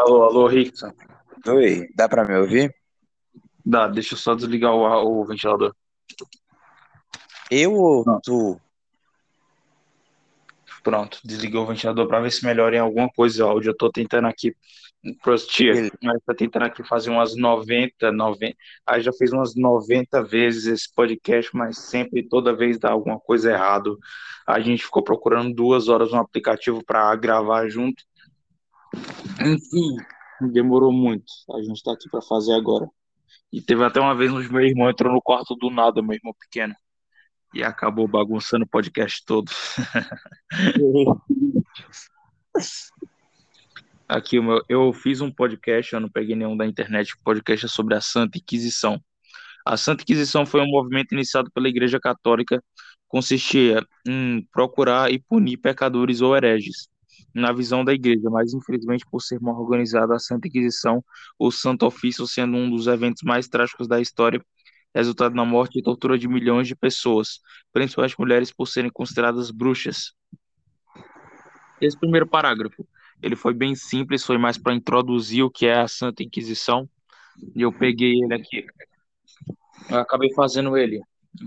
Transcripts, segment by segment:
Alô, alô, Rickson. Oi, dá pra me ouvir? Dá, deixa eu só desligar o, o ventilador. Eu ou Não. tu? Pronto, desliguei o ventilador para ver se melhora em alguma coisa o áudio. Eu tô tentando aqui, prostia, mas tô tentando aqui fazer umas 90, 90. Aí já fiz umas 90 vezes esse podcast, mas sempre, toda vez dá alguma coisa errado. A gente ficou procurando duas horas um aplicativo para gravar junto. Enfim, demorou muito. A gente tá aqui para fazer agora. E teve até uma vez onde meu irmão entrou no quarto do nada, meu irmão pequeno, e acabou bagunçando o podcast todo. Aqui, eu fiz um podcast, eu não peguei nenhum da internet, o podcast é sobre a Santa Inquisição. A Santa Inquisição foi um movimento iniciado pela Igreja Católica, consistia em procurar e punir pecadores ou hereges, na visão da Igreja, mas infelizmente por ser mal organizada a Santa Inquisição, o Santo Ofício sendo um dos eventos mais trágicos da história, resultado na morte e tortura de milhões de pessoas, principalmente mulheres por serem consideradas bruxas. Esse primeiro parágrafo, ele foi bem simples, foi mais para introduzir o que é a Santa Inquisição, e eu peguei ele aqui. Eu acabei fazendo ele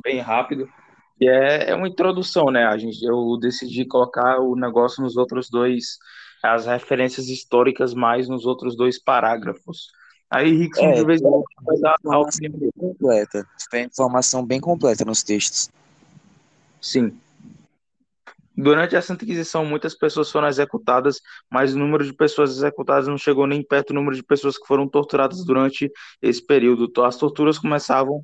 bem rápido, que é, é uma introdução, né? A gente, eu decidi colocar o negócio nos outros dois, as referências históricas mais nos outros dois parágrafos. Aí, Rickson, É, de vez em quando, vai dar bem completa. Tem informação bem completa nos textos. Sim. Durante a Santa Inquisição, muitas pessoas foram executadas, mas o número de pessoas executadas não chegou nem perto do número de pessoas que foram torturadas durante esse período. As torturas começavam,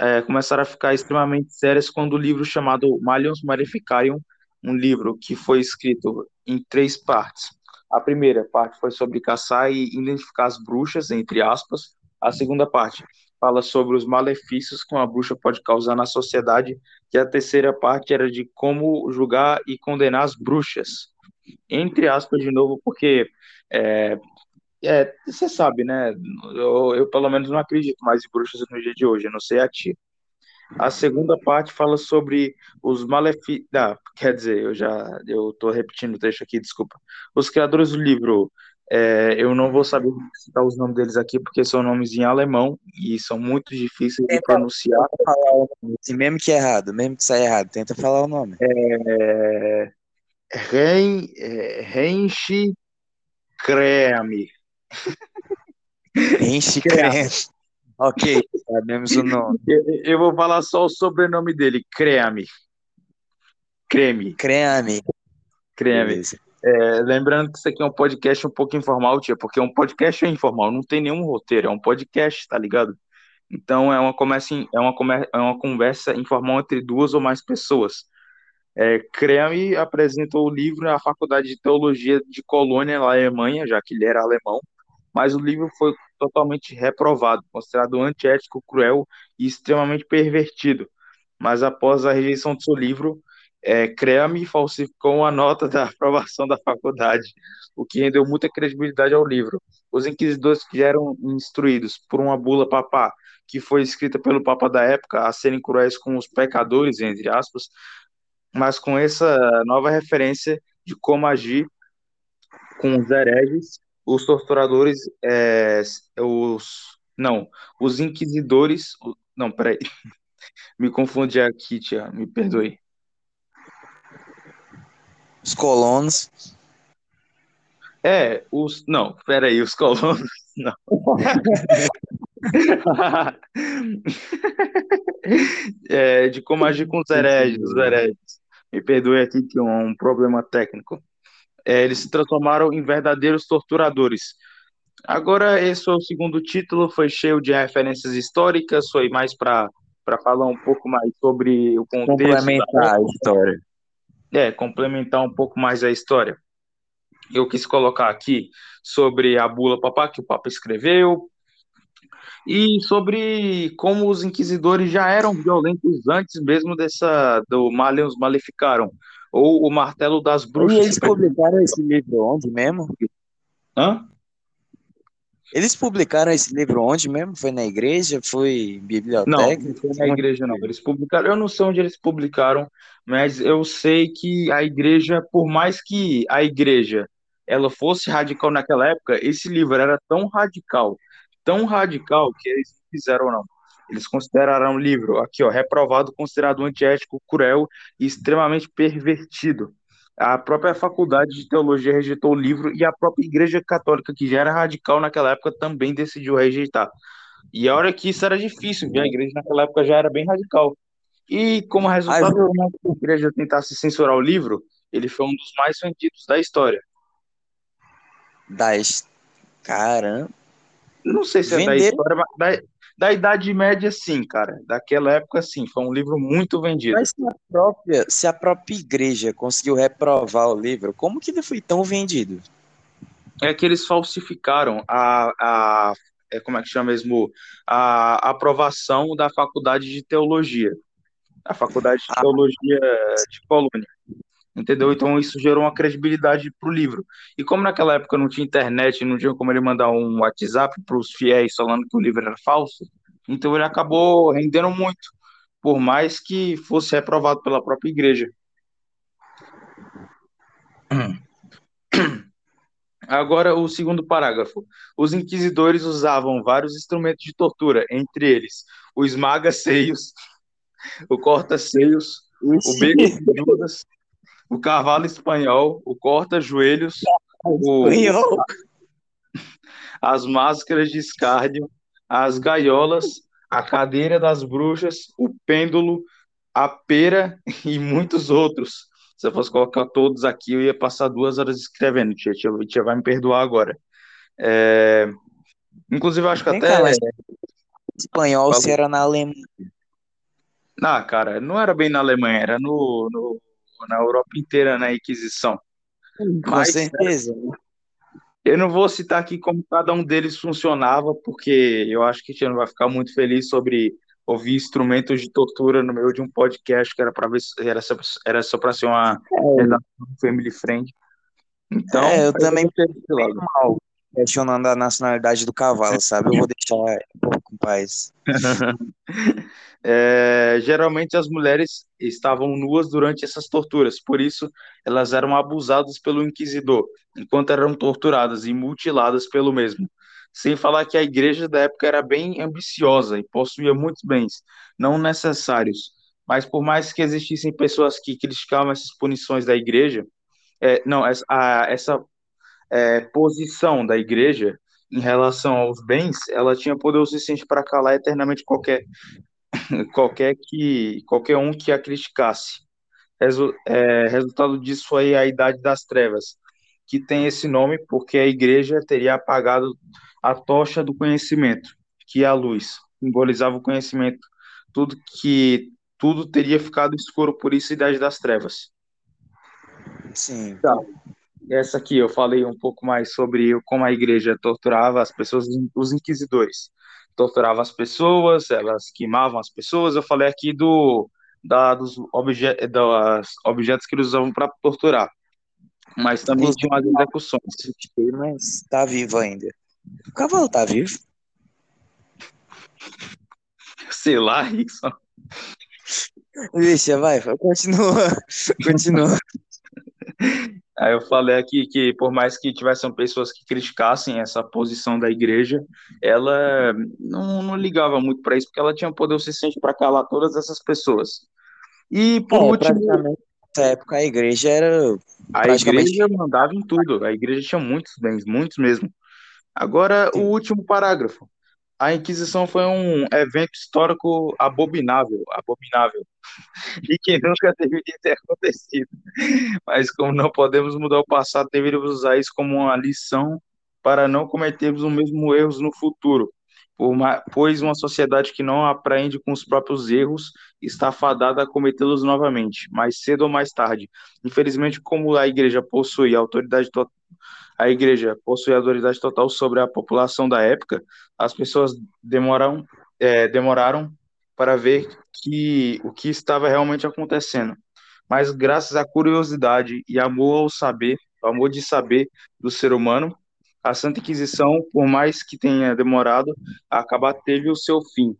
é, começaram a ficar extremamente sérias quando o livro chamado Malius Maleficarium, um livro que foi escrito em três partes. A primeira parte foi sobre caçar e identificar as bruxas, entre aspas. A segunda parte fala sobre os malefícios que uma bruxa pode causar na sociedade que a terceira parte era de como julgar e condenar as bruxas. Entre aspas, de novo, porque é, é, você sabe, né? Eu, eu, pelo menos não acredito mais em bruxas no dia de hoje, eu não sei a ti. A segunda parte fala sobre os malefícios. Ah, quer dizer, eu já eu tô repetindo o texto aqui, desculpa. Os criadores do livro, é, eu não vou saber citar os nomes deles aqui porque são nomes em alemão e são muito difíceis de Tenta pronunciar. falar o nome. Assim, mesmo que é errado, mesmo que saia errado, tenta falar o nome. É, Rein, é, Creame. Enche creme. Ok, sabemos o nome. Eu, vou falar só o sobrenome dele. Creme, Creme. creme. Beleza. É, lembrando que isso aqui é um podcast um pouco informal, tia, porque um podcast é informal, não tem nenhum roteiro, é um podcast, tá ligado? Então é uma conversa, é uma, é uma conversa informal entre duas ou mais pessoas. É, Creme apresentou o livro na Faculdade de Teologia de Colônia, na Alemanha, já que ele era alemão, mas o livro foi totalmente reprovado, considerado antiético, cruel e extremamente pervertido. Mas após a rejeição do seu livro, é, Creme falsificou a nota da aprovação da faculdade, o que rendeu muita credibilidade ao livro. Os inquisidores que eram instruídos por uma bula papá, que foi escrita pelo papa da época, a serem cruéis com os pecadores, entre aspas, mas com essa nova referência de como agir com os hereges, os torturadores, é, os não, os inquisidores, não, peraí, me confundi aqui, tia, me perdoe. Os colonos. É, os, não, peraí, os colonos, não. É, de como agir com os hereges, os hereges. Me perdoe aqui que é um problema técnico. É, eles se transformaram em verdadeiros torturadores. Agora, esse foi o segundo título, foi cheio de referências históricas, foi mais para falar um pouco mais sobre o contexto, Complementar a história. é, complementar um pouco mais a história. Eu quis colocar aqui sobre a bula papá que o Papa escreveu e sobre como os inquisidores já eram violentos antes mesmo dessa do Malius Maleficarum ou o martelo das E bruxas. eles publicaram esse livro onde mesmo? Hã? Eles publicaram esse livro onde mesmo? Foi na igreja? Foi em Não, biblioteca? não foi na igreja, não. Eles publicaram, eu não sei onde eles publicaram, mas eu sei que a igreja, por mais que a igreja ela fosse radical naquela época, esse livro era tão radical, tão radical que eles não fizeram não. Eles consideraram o livro aqui, ó, reprovado, considerado antiético, cruel e extremamente pervertido. A própria faculdade de teologia rejeitou o livro e a própria Igreja Católica, que já era radical naquela época, também decidiu rejeitar. E a hora que isso era difícil, viu? a igreja naquela época já era bem radical. E como resultado da igreja tentasse censurar o livro, ele foi um dos mais vendidos da história. Das. Caramba. Não sei se é da história, mas da, da Idade Média, sim, cara. Daquela época, sim. Foi um livro muito vendido. Mas se a própria, se a própria igreja conseguiu reprovar o livro, como que ele foi tão vendido? É que eles falsificaram a, a é, como é que chama mesmo? A aprovação da faculdade de teologia. A faculdade de ah. teologia de Colônia. Entendeu? Então isso gerou uma credibilidade para o livro. E como naquela época não tinha internet, não tinha como ele mandar um WhatsApp para os fiéis falando que o livro era falso, então ele acabou rendendo muito, por mais que fosse reprovado pela própria igreja. Agora, o segundo parágrafo. Os inquisidores usavam vários instrumentos de tortura, entre eles o esmaga-seios, o corta-seios, o beco de Judas, o cavalo espanhol, o corta-joelhos, o... as máscaras de escárdio, as gaiolas, a cadeira das bruxas, o pêndulo, a pera e muitos outros. Se eu fosse colocar todos aqui, eu ia passar duas horas escrevendo. Tia, tia, tia vai me perdoar agora. É... Inclusive, acho que Vem até. Cá, mas... Espanhol, se era na Alemanha. Não, cara, não era bem na Alemanha, era no, no na Europa inteira, na Inquisição. Com Mas, certeza. Eu não vou citar aqui como cada um deles funcionava, porque eu acho que a gente não vai ficar muito feliz sobre ouvir instrumentos de tortura no meio de um podcast que era para ver era só, era só para ser uma é. family friend. Então, é, eu também mal questionando a nacionalidade do cavalo, sabe? Eu vou deixar um pouco em paz. é, geralmente as mulheres estavam nuas durante essas torturas, por isso elas eram abusadas pelo inquisidor, enquanto eram torturadas e mutiladas pelo mesmo. Sem falar que a igreja da época era bem ambiciosa e possuía muitos bens, não necessários. Mas por mais que existissem pessoas que criticavam essas punições da igreja, é, não, essa, a, essa é, posição da igreja em relação aos bens, ela tinha poder o suficiente para calar eternamente qualquer qualquer que qualquer um que a criticasse. Resu, é, resultado disso foi a Idade das Trevas, que tem esse nome porque a igreja teria apagado a tocha do conhecimento, que é a luz, simbolizava o conhecimento, tudo que tudo teria ficado escuro por isso Idade das Trevas. Sim. Tá essa aqui eu falei um pouco mais sobre como a igreja torturava as pessoas, os inquisidores. Torturava as pessoas, elas queimavam as pessoas. Eu falei aqui do, da, dos obje, das objetos que eles usavam para torturar. Mas também tinha umas execuções. Mas tá vivo ainda. O cavalo tá vivo? Sei lá, Rickson. Vixe, vai, continua. Continua. Aí eu falei aqui que, por mais que tivessem pessoas que criticassem essa posição da igreja, ela não, não ligava muito para isso, porque ela tinha poder suficiente para calar todas essas pessoas. E, por é, último. Nessa época, a igreja era. A igreja mandava em tudo, a igreja tinha muitos bens, muitos mesmo. Agora, Sim. o último parágrafo. A Inquisição foi um evento histórico abominável, abominável, e que nunca deveria ter acontecido. Mas como não podemos mudar o passado, deveríamos usar isso como uma lição para não cometermos os mesmos erros no futuro, pois uma sociedade que não aprende com os próprios erros está fadada a cometê-los novamente, mais cedo ou mais tarde. Infelizmente, como a igreja possui autoridade total a igreja possui autoridade total sobre a população da época, as pessoas é, demoraram para ver que, o que estava realmente acontecendo. Mas graças à curiosidade e amor ao saber, ao amor de saber do ser humano, a Santa Inquisição, por mais que tenha demorado a acabar, teve o seu fim.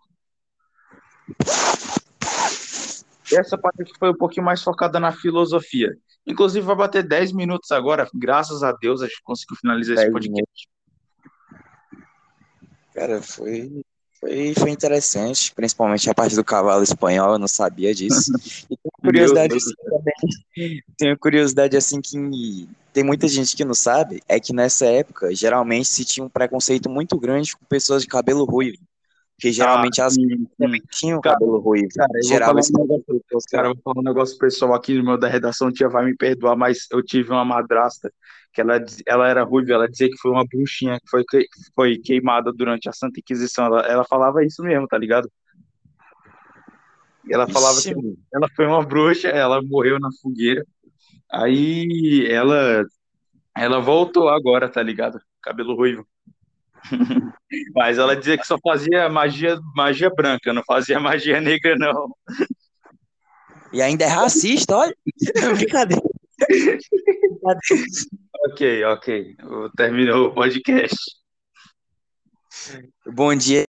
Essa parte aqui foi um pouquinho mais focada na filosofia. Inclusive, vai bater 10 minutos agora, graças a Deus, a gente conseguiu finalizar esse podcast. Cara, foi, foi, foi interessante, principalmente a parte do cavalo espanhol, eu não sabia disso. E tenho curiosidade assim, também, tenho curiosidade assim que tem muita gente que não sabe, é que nessa época, geralmente se tinha um preconceito muito grande com pessoas de cabelo ruivo. Porque geralmente ah, as também tinham cara, cabelo ruivo. Cara, eu vou, falar um negócio, cara, eu vou falar um negócio pessoal aqui no meu da redação, tia vai me perdoar, mas eu tive uma madrasta que ela, ela era ruiva, ela dizia que foi uma bruxinha que foi, foi queimada durante a Santa Inquisição. Ela, ela falava isso mesmo, tá ligado? Ela falava Ixi. que ela foi uma bruxa, ela morreu na fogueira. Aí ela ela voltou agora, tá ligado? Cabelo ruivo. Mas ela dizia que só fazia magia, magia branca, não fazia magia negra, não. E ainda é racista, olha. Brincadeira. ok, ok. Terminou o podcast. Bom dia.